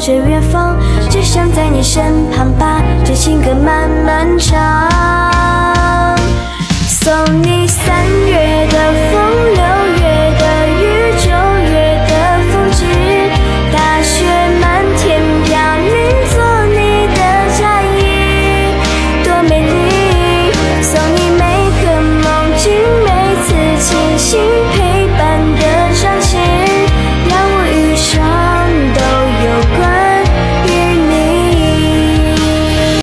着远方只想在你身旁把这情歌慢慢唱。送你三月